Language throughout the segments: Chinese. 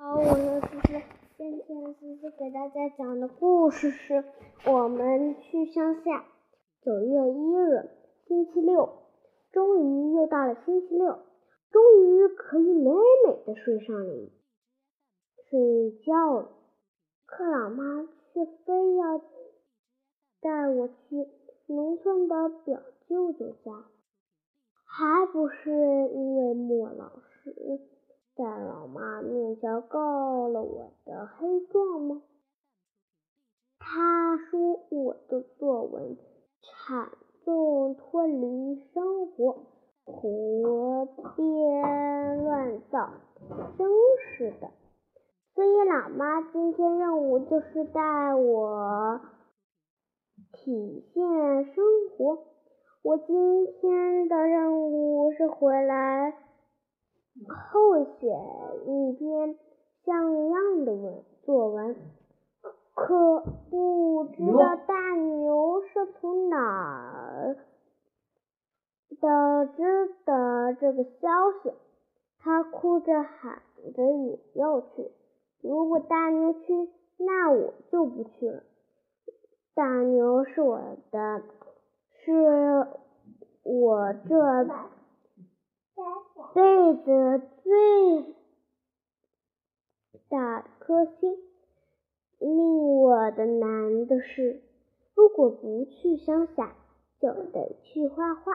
好，我是思思。今天思思给大家讲的故事是《我们去乡下》。九月一日，星期六，终于又到了星期六，终于可以美美的睡上了睡觉了。可老妈却非要带我去农村的表舅舅家，还不是因为莫老师。在老妈面前告了我的黑状吗？他说我的作文惨重脱离生活，胡编乱造，真是的。所以老妈今天任务就是带我体现生活。我今天的任务是回来。后写一篇像样的文作文，可不知道大牛是从哪儿得知的这个消息。他哭着喊着也要去。如果大牛去，那我就不去了。大牛是我的，是我这。辈子最大的颗星，令我的难的是，如果不去乡下，就得去画画。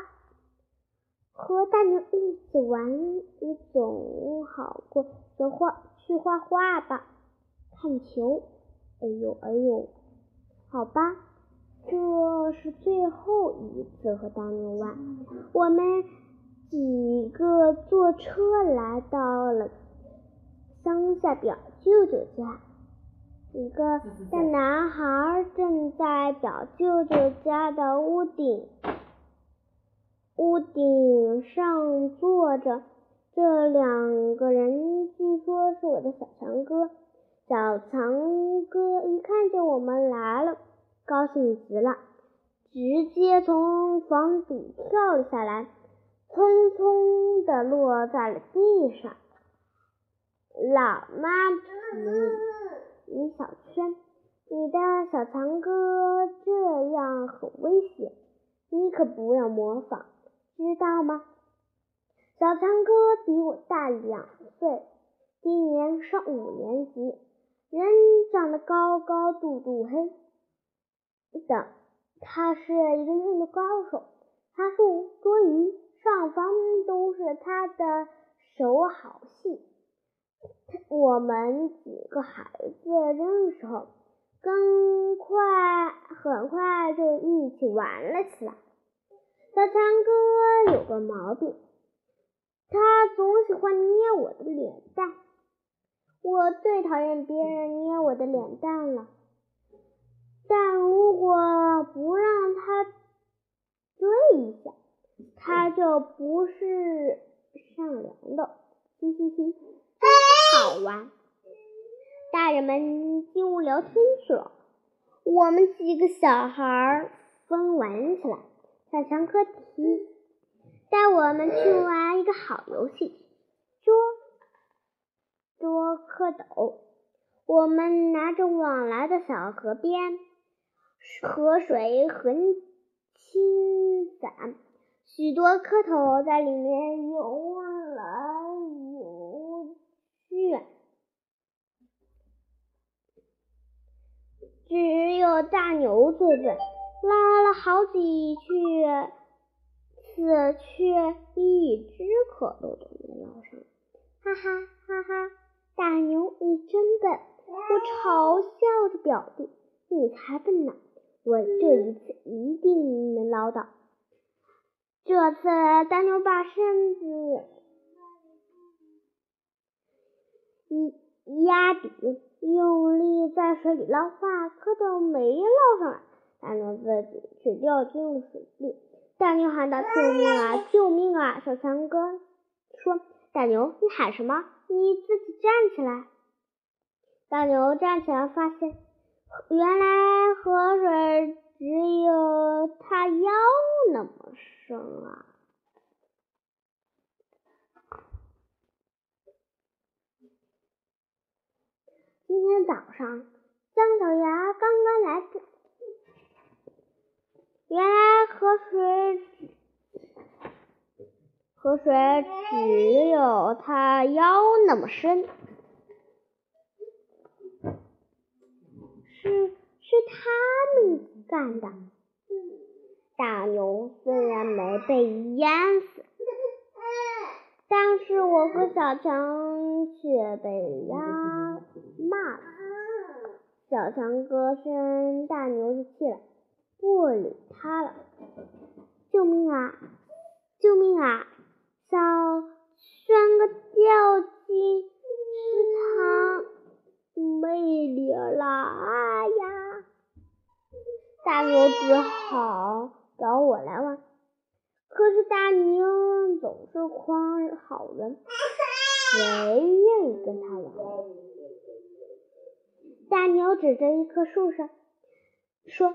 和大牛一起玩也总好过，就画去画画吧。看球，哎呦哎呦，好吧，这是最后一次和大牛玩，我们。几个坐车来到了乡下表舅舅家，一个大男孩正在表舅舅家的屋顶屋顶上坐着。这两个人据说是我的小强哥。小强哥一看见我们来了，高兴极了，直接从房顶跳了下来。匆匆的落在了地上。老妈提李小圈，你的小强哥这样很危险，你可不要模仿，知道吗？小强哥比我大两岁，今年上五年级，人长得高高肚肚黑的，他是一个运动高手，爬树、捉鱼。上方都是他的手好戏，我们几个孩子认识后，更快很快就一起玩了起来。小强哥有个毛病，他总喜欢捏我的脸蛋，我最讨厌别人捏我的脸蛋了。但如果不让他追一下，他就不是善良的，嘻嘻嘻，真，好玩。大人们进屋聊天去了，我们几个小孩疯玩起来。小强哥提带我们去玩一个好游戏，捉捉蝌蚪。我们拿着往来的小河边，河水很清散。许多蝌蚪在里面游来游去，只有大牛最笨，捞了好几次，却一只蝌蚪都没捞上。哈哈哈哈！大牛，你真笨！我嘲笑着表弟，你才笨呢！我这一次一定能捞到。这次大牛把身子一压底，用力在水里捞，把蝌蚪没捞上来。大牛自己却掉进了水里。大牛喊道：“救命啊！救命啊！”小强哥说：“大牛，你喊什么？你自己站起来。”大牛站起来，发现原来河水只有他腰那么深。生啊！今天早上，姜小牙刚刚来，原来河水河水只有他腰那么深，是是他们干的。大牛虽然没被淹死，但是我和小强却被压骂了。小强哥生大牛的气了，不理他了。救命啊！救命啊！小轩哥掉进池塘，没理了！哎呀！大牛只好找我来玩，可是大牛总是诓好人，谁愿意跟他玩？大牛指着一棵树上说：“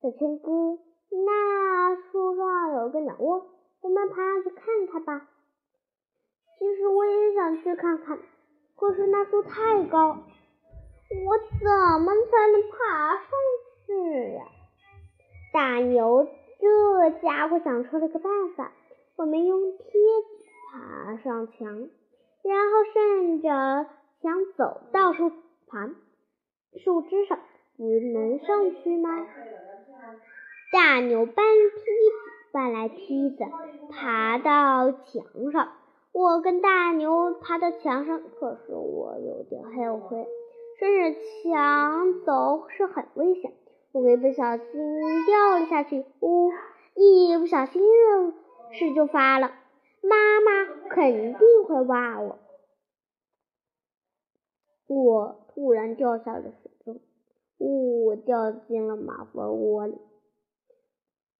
小青哥，那树上有个鸟窝，我们爬上去看看吧。”其实我也想去看看，可是那树太高，我怎么才能爬上去呀？大牛这家伙想出了个办法，我们用梯子爬上墙，然后顺着墙走到树旁。树枝上不能上去吗？大牛搬梯子，搬来梯子，爬到墙上。我跟大牛爬到墙上，可是我有点后悔，顺着墙走是很危险，我一不小心掉了下去，呜，一不小心事就发了，妈妈肯定会骂我。我突然掉下了水中，呜，掉进了马蜂窝里，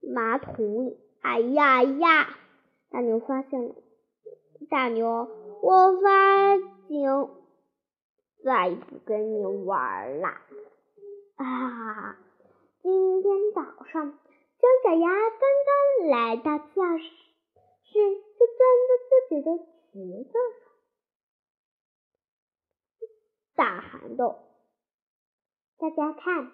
马桶里。哎呀呀！大牛发现了，大牛，我发警，再也不跟你玩了。啊！今天早上，姜小牙刚刚来到教室，就站在自己的池子。大喊道：“大家看，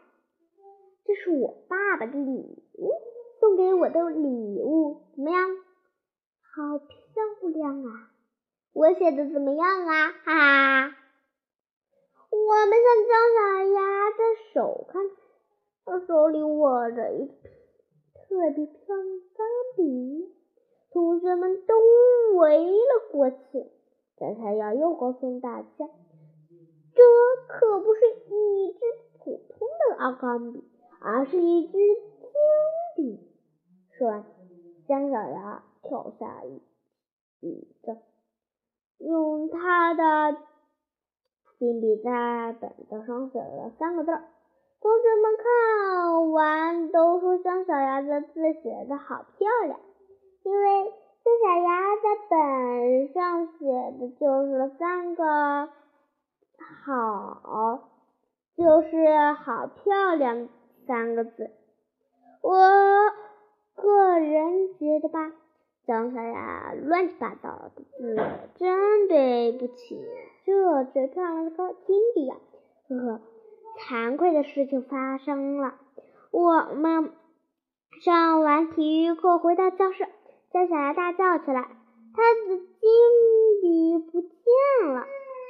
这是我爸爸的礼物，送给我的礼物，怎么样？好漂亮啊！我写的怎么样啊？哈哈！我们向姜小牙的手看，他手里握着一特别漂亮的钢笔，同学们都围了过去。姜小牙又告诉大家。”这可不是一支普通的钢笔，而是一支金笔。说完，姜小牙跳下椅子，用他的金笔在本子上写了三个字儿。同学们看完都说姜小牙的字写的好漂亮，因为姜小牙在本上写的就是三个。好，就是好漂亮三个字。我个人觉得吧，姜小牙乱七八糟的字，真对不起这最漂亮的高金笔呀！呵呵，惭愧的事情发生了。我们上完体育课回到教室，姜小牙大叫起来：“他的金笔不见了！”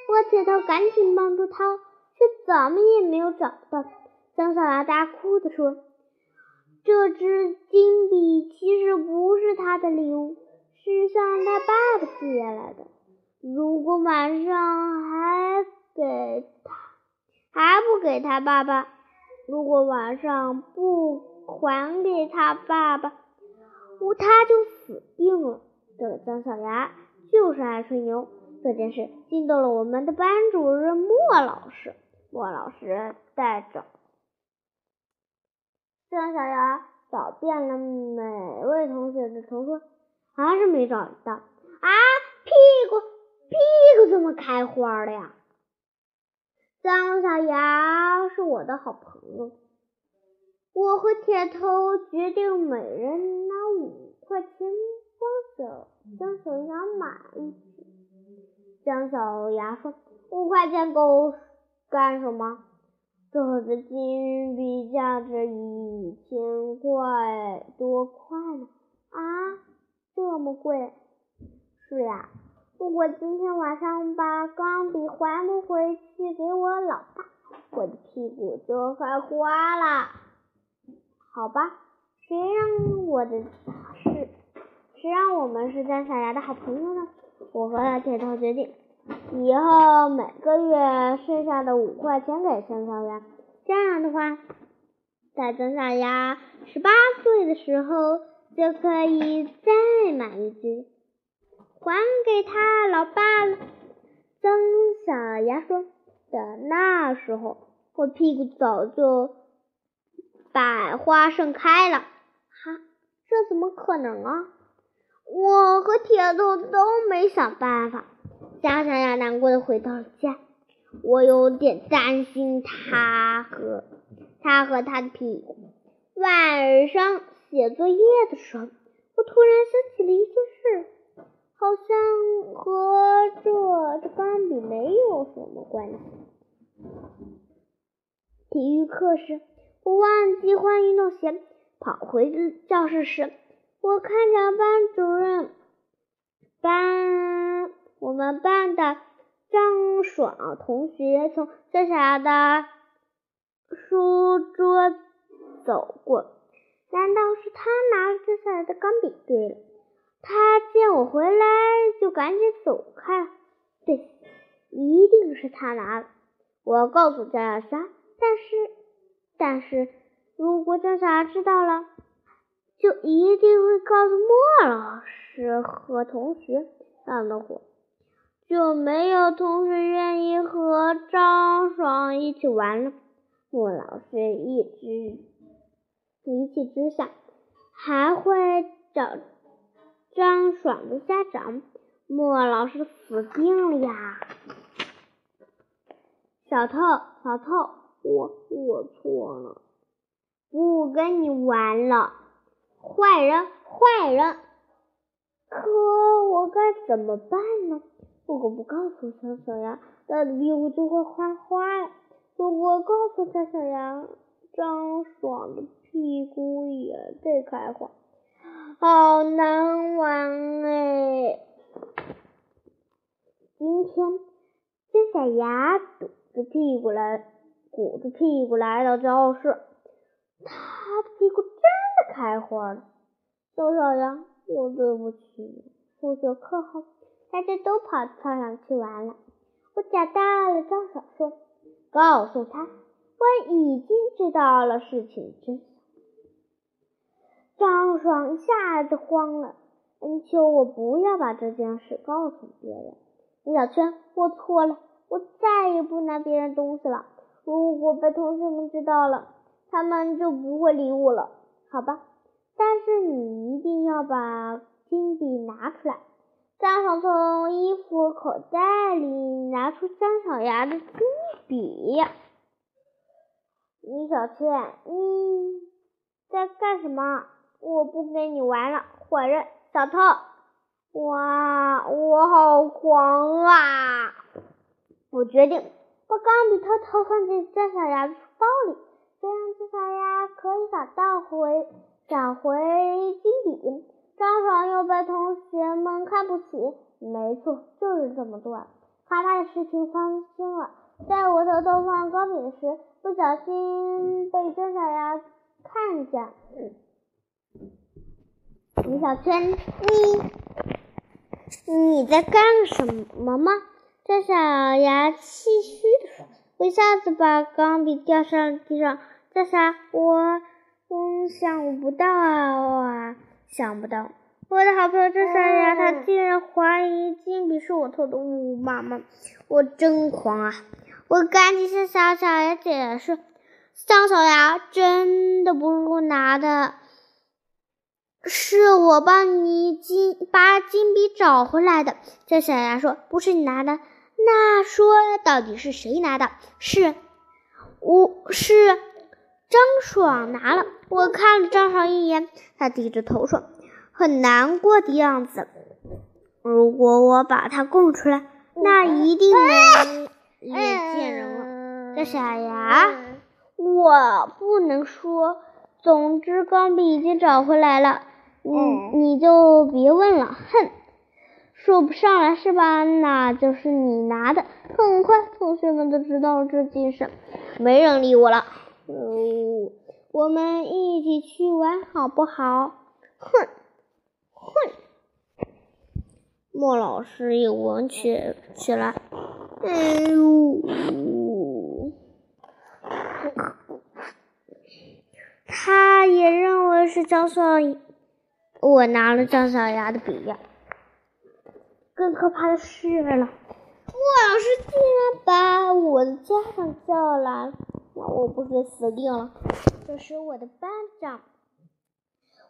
我铁头赶紧帮助他，却怎么也没有找到。姜小牙大哭的说：“这支金笔其实不是他的礼物，是向他爸爸借来的。如果晚上还给他，还不给他爸爸，如果晚上不还给他爸爸，我他就死定了。”这个姜小牙就是爱吹牛。这件事惊动了我们的班主任莫老师。莫老师带着姜小牙找遍了每位同学的图书，还是没找到。啊，屁股屁股怎么开花了呀？姜小牙是我的好朋友，我和铁头决定每人拿五块钱帮小姜小牙买一支。姜小牙说：“五块钱够干什么？这支金币价值一千块多块呢！啊，这么贵？是呀，如果今天晚上把钢笔还不回去给我老爸，我的屁股就快花了。好吧，谁让我的是，谁让我们是张小牙的好朋友呢？我和铁头决定。以后每个月剩下的五块钱给姜小牙，这样的话，在姜小牙十八岁的时候就可以再买一只，还给他老爸了。姜小牙说：“等那时候，我屁股早就百花盛开了。”哈，这怎么可能啊？我和铁头都没想办法。姜小牙难过的回到了家，我有点担心他和他和他的屁股。晚上写作业的时候，我突然想起了一件事，好像和这这钢笔没有什么关系。体育课时，我忘记换运动鞋，跑回教室时，我看见班主任班。我们班的张爽同学从小小的书桌走过，难道是他拿了这下来的钢笔？对了，他见我回来就赶紧走开了。对，一定是他拿了。我告诉张小霞，但是，但是如果张小霞知道了，就一定会告诉莫老师和同学，让那会。就没有同学愿意和张爽一起玩了。莫老师一直一气之下，还会找张爽的家长。莫老师死定了呀！小偷，小偷，我我错了，不跟你玩了。坏人，坏人！可我该怎么办呢？如果不告诉小小羊，他的屁股就会花花。如果告诉小小羊，张爽的屁股也得开花，好难玩哎！今天，姜小牙堵着屁股来，鼓着屁股来到教室，他的屁股真的开花了。小小鸭，我对不起你，数学课后。大家都跑操场去玩了。我找到了张爽，说：“告诉他，我已经知道了事情真相。”张爽一下子慌了，恩求我不要把这件事告诉别人。李小圈，我错了，我再也不拿别人东西了。如果被同学们知道了，他们就不会理我了，好吧？但是你一定要把金笔拿出来。张爽从衣服口袋里拿出张小牙的金笔。李小圈，你在干什么？我不跟你玩了，坏人，小偷！哇，我好狂啊！我决定把钢笔偷偷放进姜小牙书包里，这样姜小牙可以找到回找回金笔。张爽又被同学们看不起，没错，就是这么做。可怕的事情发生了，在我偷偷放钢笔时，不小心被姜小牙看见。嗯李小圈，你你在干什么吗？张小牙气虚的说：“我一下子把钢笔掉上地上。”这下我我想不到啊。我想不到，我的好朋友张小牙，他竟然怀疑金笔是我偷的！呜呜妈妈，我真狂啊！我赶紧向小小牙解释，张小牙真的不是我拿的，是我帮你金把金笔找回来的。这小牙说：“不是你拿的，那说到底是谁拿的？是，我是。”张爽拿了，我看了张爽一眼，他低着头说：“很难过的样子。如果我把他供出来，那一定能 见人了。”这小牙，我不能说。总之，钢笔已经找回来了，你你就别问了。哼，说不上来是吧？那就是你拿的。很快，同学们都知道这件事，没人理我了。嗯，我们一起去玩好不好？哼，哼。莫老师也闻起起来。哎呦！他也认为是张小，我拿了张小牙的笔。更可怕的是了，莫老师竟然把我的家长叫来，那我不是死定了？这时，我的班长，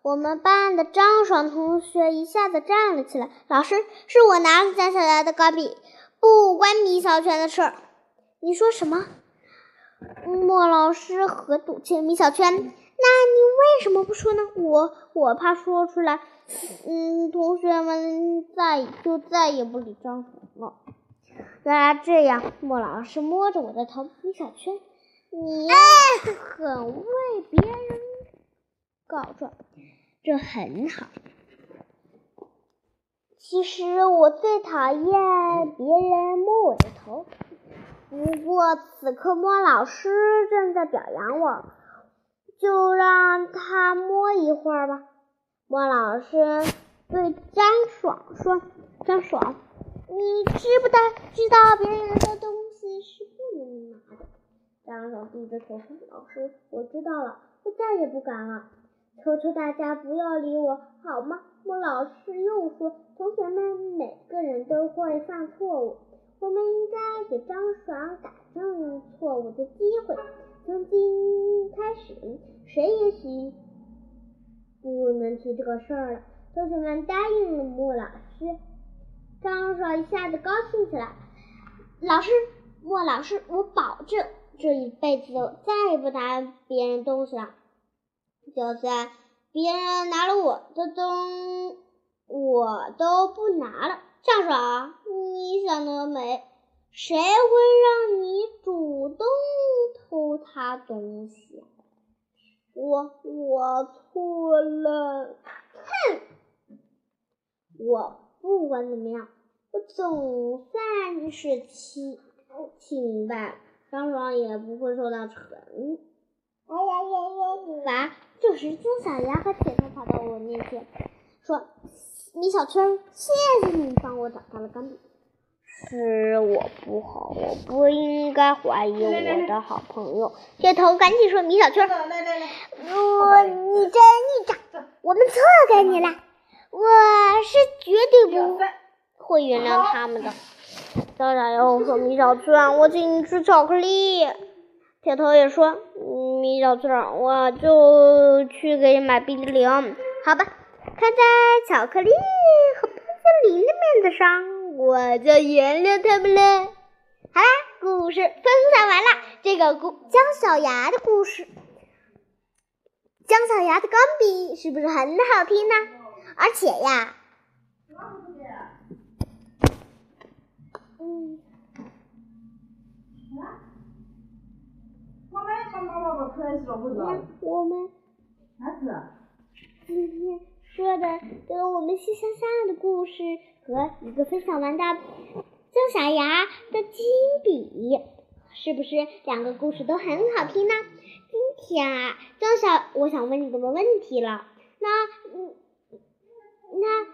我们班的张爽同学一下子站了起来。老师，是我拿了张小牙的钢笔，不关米小圈的事儿。你说什么？莫老师和赌气米小圈。那你为什么不说呢？我我怕说出来，嗯，同学们再就再也不理张红了。原来这样，莫老师摸着我的头，米小圈，你很为别人告状，这很好。其实我最讨厌别人摸我的头，不过此刻莫老师正在表扬我。就让他摸一会儿吧。莫老师对张爽说：“张爽，你知不道知道别人的东西是不能拿的？”张爽低着头说：“老师，我知道了，我再也不敢了。求求大家不要理我，好吗？”莫老师又说：“同学们每个人都会犯错误，我们应该给张爽改正错误的机会。从今开始。”谁也许不能提这个事儿了。同学们答应了莫老师，张爽一下子高兴起来。老师，莫老师，我保证这一辈子再也不拿别人东西了。就算别人拿了我的东，我都不拿了。张爽，你想得美？谁会让你主动偷他东西？我我错了，哼！我不管怎么样，我总算是清清明白，张爽也不会受到惩罚。这时，姜小牙和铁头跑到我面前，说：“米小圈，谢谢你帮我找到了钢笔。”是我不好，我不应该怀疑我的好朋友。铁头赶紧说：“米小圈，我你真逆长，我们错给你了，我是绝对不会原谅他们的。”小小又说：“米小圈，我请你吃巧克力。”铁头也说：“米小圈，我就去给你买冰激凌。”好吧，看在巧克力和冰激凌的面子上。我就原谅他们了。好啦，故事分享完了。这个故姜小牙的故事，姜小牙的钢笔是不是很好听呢？而且呀，嗯，我们今天说的这个我们西乡下的故事。和一个分享完的姜小牙的金笔，是不是两个故事都很好听呢？今天啊，姜小，我想问你个问题了。那，那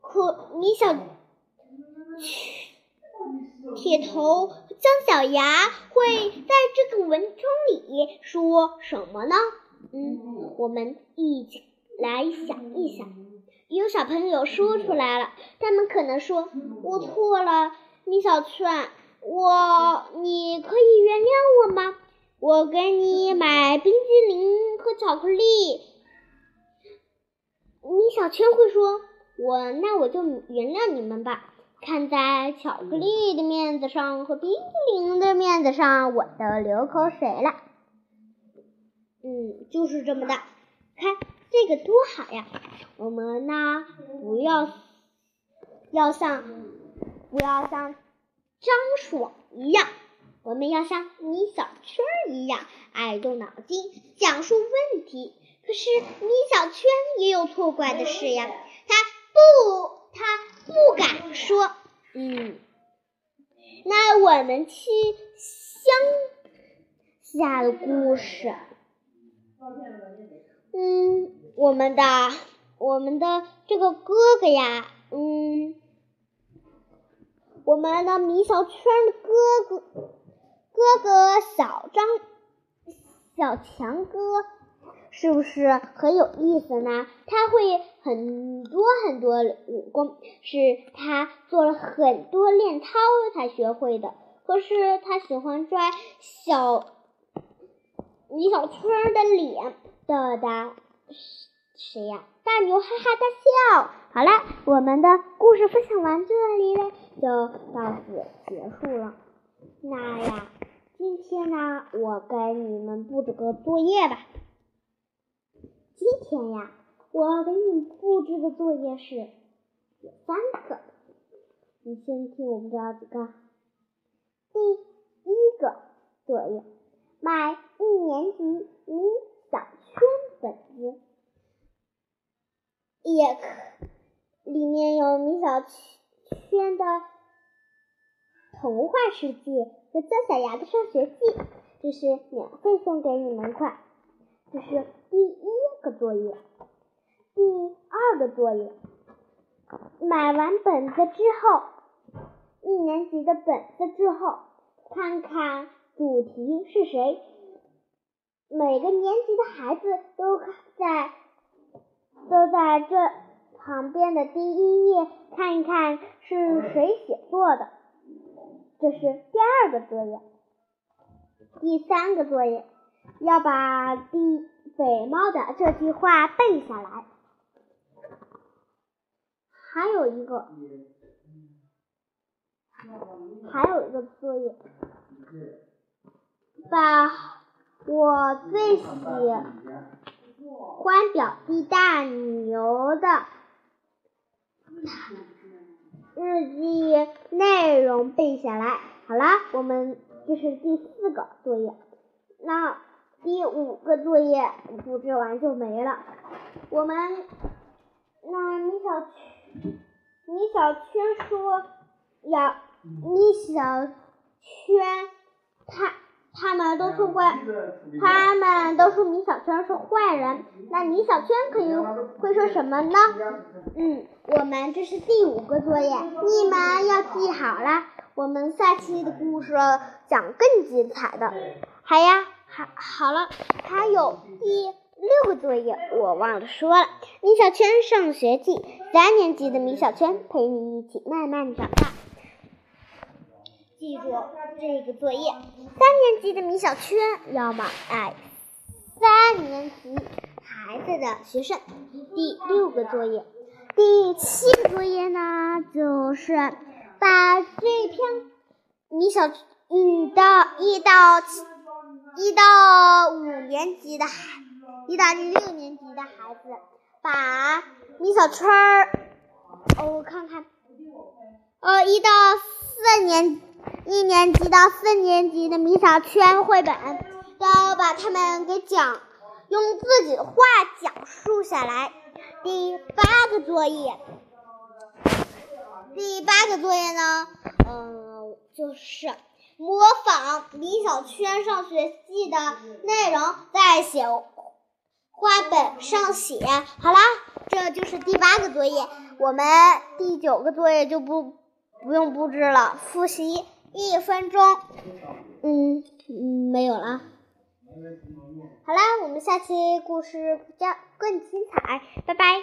可米小铁头姜小牙会在这个文章里说什么呢？嗯，我们一起来想一想。有小朋友说出来了，他们可能说：“我错了，米小圈，我你可以原谅我吗？我给你买冰激凌和巧克力。”米小圈会说：“我那我就原谅你们吧，看在巧克力的面子上和冰激凌的面子上，我都流口水了。”嗯，就是这么的，看。这个多好呀！我们呢，不要要像不要像张爽一样，我们要像米小圈一样爱动脑筋，讲述问题。可是米小圈也有错怪的事呀，他不，他不敢说。嗯，那我们去乡下的故事。嗯，我们的我们的这个哥哥呀，嗯，我们的米小圈的哥哥哥哥小张小强哥，是不是很有意思呢？他会很多很多武功，是他做了很多练操才学会的。可是他喜欢抓小米小圈的脸。的的谁呀？大牛哈哈大笑。好了，我们的故事分享完这里了，就到此结束了。那呀，今天呢，我给你们布置个作业吧。今天呀，我给你布置的作业是有三个。你先听我们这几个。第一个作业，买一年级米。小圈本子也可，里面有米小圈的童话世界和姜小牙的上学记，这是免费送给你们款。这是第一个作业，第二个作业，买完本子之后，一年级的本子之后，看看主题是谁。每个年级的孩子都在都在这旁边的第一页看一看是谁写作的，这是第二个作业。第三个作业要把第北猫的这句话背下来。还有一个，还有一个作业，把。我最喜欢表弟大牛的日记内容背下来。好了，我们这是第四个作业，那第五个作业布置完就没了。我们那米小圈米小圈说要米小圈他。他们都说怪，他们都说米小圈是坏人。那米小圈可以会说什么呢？嗯，我们这是第五个作业，你们要记好了。我们下期的故事讲更精彩的。好呀，好，好了，还有第六个作业我忘了说了，《米小圈上学记》，三年级的米小圈陪你一起慢慢长大。记住这个作业，三年级的米小圈要么爱三年级孩子的学生。第六个作业，第七个作业呢，就是把这篇米小嗯到一到一到五年级的孩，一到六年级的孩子，把米小圈儿，哦，我看看，呃，一到四年。一年级到四年级的米小圈绘本，要把它们给讲，用自己的话讲述下来。第八个作业，第八个作业呢，嗯，就是模仿米小圈上学记的内容，在写画本上写。好啦，这就是第八个作业。我们第九个作业就不不用布置了，复习。一分钟，嗯嗯，没有了。好啦，我们下期故事将更精彩，拜拜。